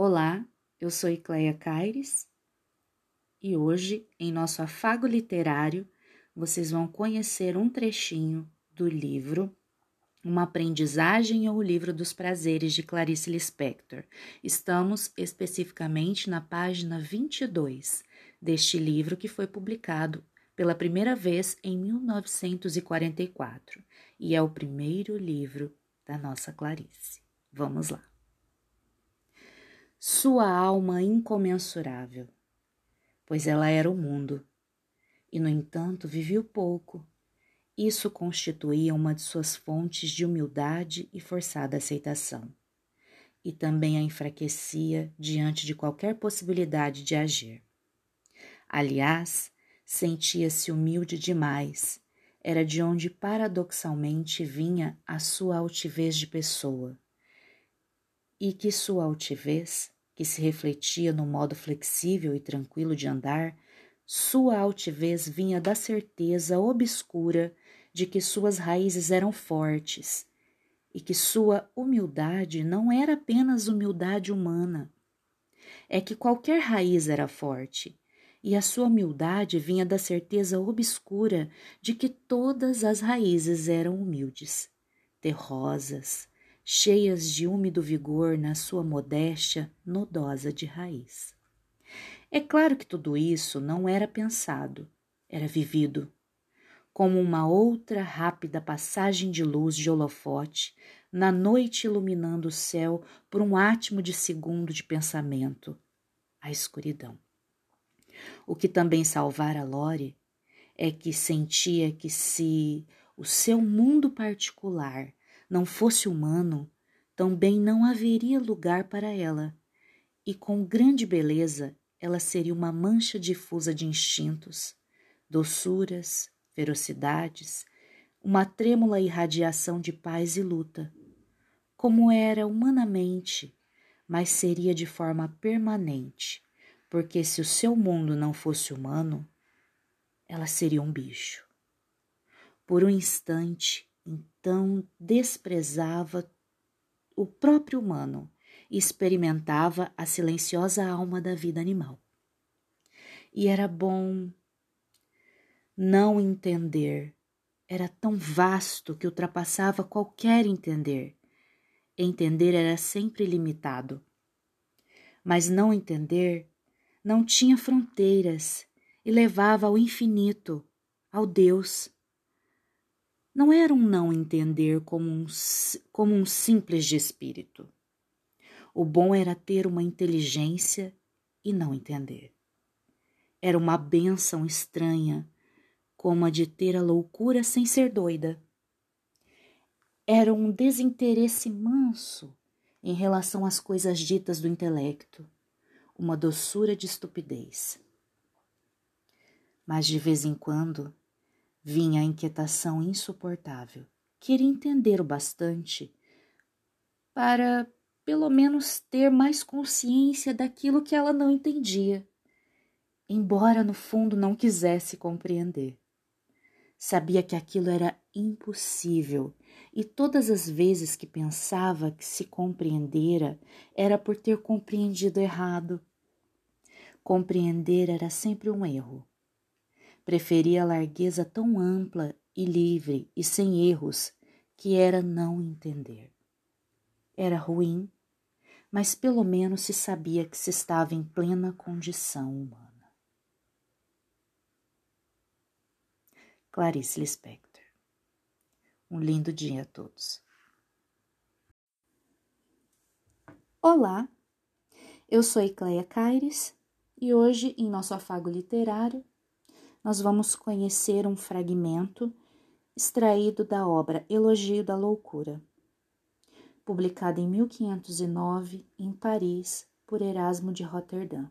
Olá, eu sou Icleia Caires e hoje, em nosso afago literário, vocês vão conhecer um trechinho do livro Uma Aprendizagem ou o Livro dos Prazeres de Clarice Lispector. Estamos especificamente na página 22 deste livro que foi publicado pela primeira vez em 1944 e é o primeiro livro da nossa Clarice. Vamos lá sua alma incomensurável, pois ela era o mundo, e no entanto viveu pouco. Isso constituía uma de suas fontes de humildade e forçada aceitação, e também a enfraquecia diante de qualquer possibilidade de agir. Aliás, sentia-se humilde demais, era de onde paradoxalmente vinha a sua altivez de pessoa e que sua altivez, que se refletia no modo flexível e tranquilo de andar, sua altivez vinha da certeza obscura de que suas raízes eram fortes e que sua humildade não era apenas humildade humana. É que qualquer raiz era forte, e a sua humildade vinha da certeza obscura de que todas as raízes eram humildes, terrosas, cheias de úmido vigor na sua modéstia nodosa de raiz. É claro que tudo isso não era pensado, era vivido, como uma outra rápida passagem de luz de holofote na noite iluminando o céu por um átimo de segundo de pensamento, a escuridão. O que também salvara Lore é que sentia que se o seu mundo particular não fosse humano, também não haveria lugar para ela, e com grande beleza ela seria uma mancha difusa de instintos, doçuras, ferocidades, uma trêmula irradiação de paz e luta, como era humanamente, mas seria de forma permanente, porque se o seu mundo não fosse humano, ela seria um bicho. Por um instante, então desprezava o próprio humano e experimentava a silenciosa alma da vida animal. E era bom não entender. Era tão vasto que ultrapassava qualquer entender. Entender era sempre limitado. Mas não entender não tinha fronteiras e levava ao infinito, ao Deus não era um não entender como um, como um simples de espírito. O bom era ter uma inteligência e não entender. Era uma benção estranha, como a de ter a loucura sem ser doida. Era um desinteresse manso em relação às coisas ditas do intelecto, uma doçura de estupidez. Mas de vez em quando vinha a inquietação insuportável. Queria entender o bastante para, pelo menos, ter mais consciência daquilo que ela não entendia, embora no fundo não quisesse compreender. Sabia que aquilo era impossível e todas as vezes que pensava que se compreendera era por ter compreendido errado. Compreender era sempre um erro. Preferia a largueza tão ampla e livre e sem erros que era não entender. Era ruim, mas pelo menos se sabia que se estava em plena condição humana. Clarice Lispector. Um lindo dia a todos. Olá, eu sou Ecleia Caires e hoje, em nosso afago literário, nós vamos conhecer um fragmento extraído da obra Elogio da Loucura, publicada em 1509 em Paris por Erasmo de Roterdã.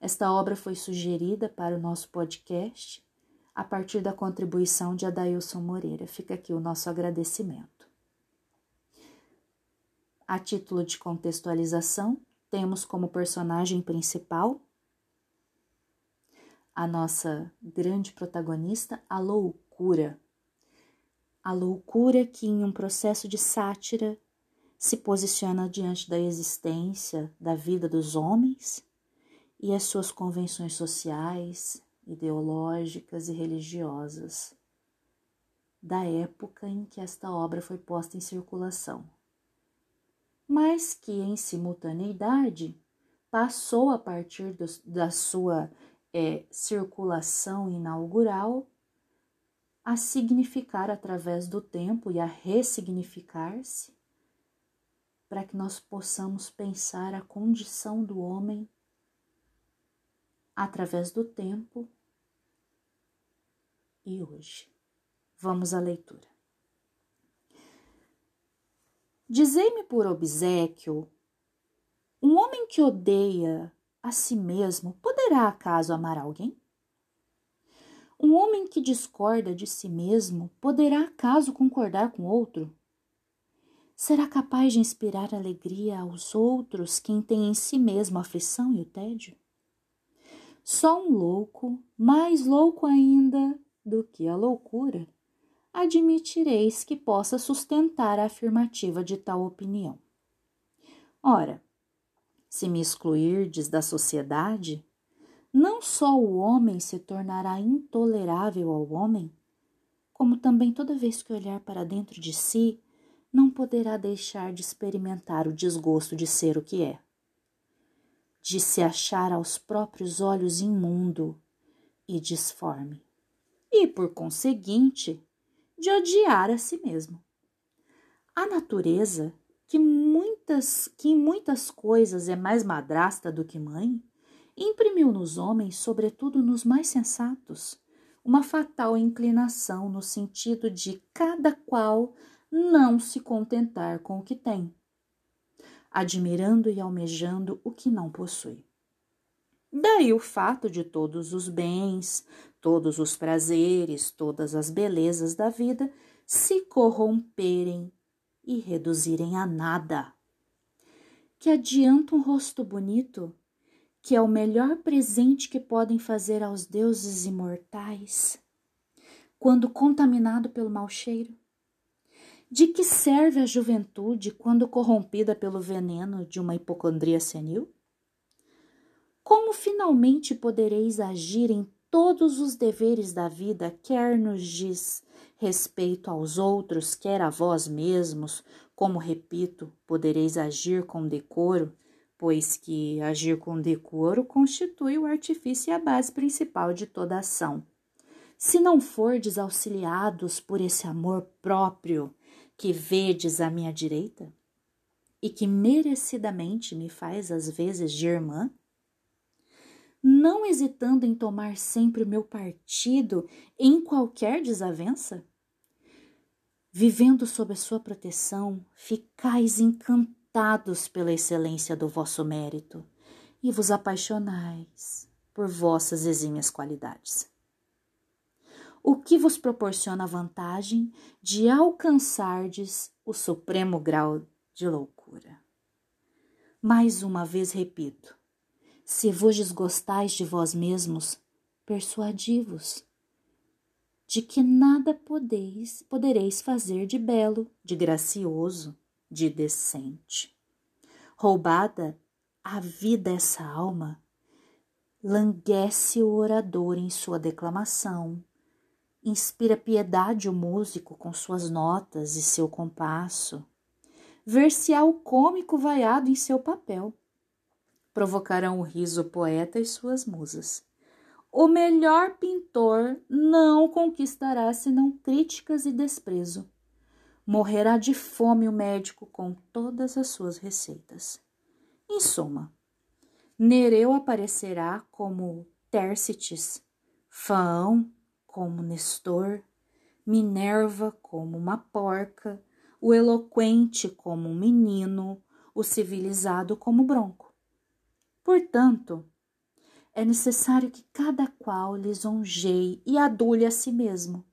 Esta obra foi sugerida para o nosso podcast a partir da contribuição de Adailson Moreira. Fica aqui o nosso agradecimento. A título de contextualização, temos como personagem principal a nossa grande protagonista, a loucura. A loucura que, em um processo de sátira, se posiciona diante da existência da vida dos homens e as suas convenções sociais, ideológicas e religiosas da época em que esta obra foi posta em circulação, mas que em simultaneidade passou a partir do, da sua é, circulação inaugural a significar através do tempo e a ressignificar-se para que nós possamos pensar a condição do homem através do tempo e hoje. Vamos à leitura. Dizei-me por obsequio: um homem que odeia a si mesmo poderá acaso amar alguém? Um homem que discorda de si mesmo poderá acaso concordar com outro? Será capaz de inspirar alegria aos outros quem tem em si mesmo a aflição e o tédio? Só um louco, mais louco ainda do que a loucura, admitireis que possa sustentar a afirmativa de tal opinião. Ora, se me excluirdes da sociedade, não só o homem se tornará intolerável ao homem, como também toda vez que olhar para dentro de si, não poderá deixar de experimentar o desgosto de ser o que é, de se achar aos próprios olhos imundo e disforme, e, por conseguinte, de odiar a si mesmo. A natureza, que, muitas, que em muitas coisas é mais madrasta do que mãe, imprimiu nos homens, sobretudo nos mais sensatos, uma fatal inclinação no sentido de cada qual não se contentar com o que tem, admirando e almejando o que não possui. Daí o fato de todos os bens, todos os prazeres, todas as belezas da vida se corromperem e reduzirem a nada. Que adianta um rosto bonito, que é o melhor presente que podem fazer aos deuses imortais, quando contaminado pelo mau cheiro? De que serve a juventude quando corrompida pelo veneno de uma hipocondria senil? Como finalmente podereis agir em todos os deveres da vida, quer nos diz respeito aos outros, quer a vós mesmos, como repito, podereis agir com decoro, pois que agir com decoro constitui o artifício e a base principal de toda ação. Se não fordes auxiliados por esse amor próprio, que vedes à minha direita e que merecidamente me faz às vezes de irmã? Não hesitando em tomar sempre o meu partido em qualquer desavença? Vivendo sob a sua proteção, ficais encantados pela excelência do vosso mérito e vos apaixonais por vossas exímias qualidades o que vos proporciona a vantagem de alcançardes o supremo grau de loucura. Mais uma vez repito: se vos desgostais de vós mesmos, persuadi-vos de que nada podeis, podereis fazer de belo, de gracioso, de decente. Roubada a vida essa alma, languece o orador em sua declamação, Inspira piedade o músico com suas notas e seu compasso. Ver-se-á o cômico vaiado em seu papel. Provocarão o riso o poeta e suas musas. O melhor pintor não conquistará senão críticas e desprezo. Morrerá de fome o médico com todas as suas receitas. Em suma, Nereu aparecerá como Tércites, Faão como Nestor, Minerva como uma porca, o eloquente como um menino, o civilizado como bronco. Portanto, é necessário que cada qual lisonjeie e adule a si mesmo,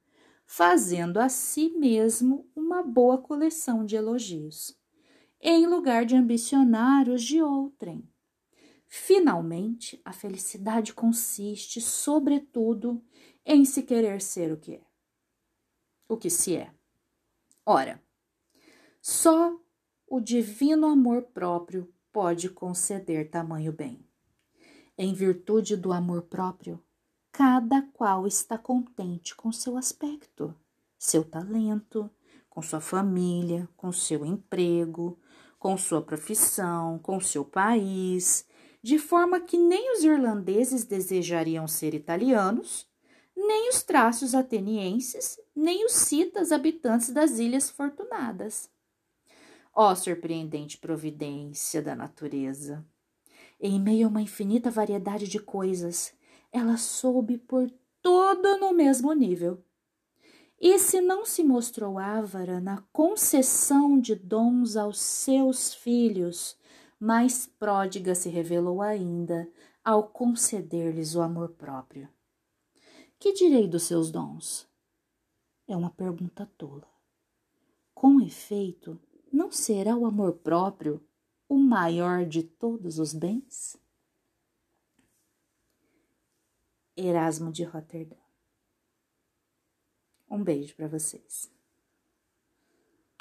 fazendo a si mesmo uma boa coleção de elogios, em lugar de ambicionar os de outrem. Finalmente, a felicidade consiste, sobretudo, em se querer ser o que é, o que se é. Ora, só o divino amor próprio pode conceder tamanho bem. Em virtude do amor próprio, cada qual está contente com seu aspecto, seu talento, com sua família, com seu emprego, com sua profissão, com seu país, de forma que nem os irlandeses desejariam ser italianos, nem os traços atenienses, nem os citas habitantes das Ilhas Fortunadas. Ó surpreendente providência da natureza! Em meio a uma infinita variedade de coisas, ela soube por tudo no mesmo nível. E se não se mostrou ávara na concessão de dons aos seus filhos, mais pródiga se revelou ainda ao conceder-lhes o amor próprio. Que direi dos seus dons? É uma pergunta tola. Com efeito, não será o amor próprio o maior de todos os bens? Erasmo de Roterdã. Um beijo para vocês.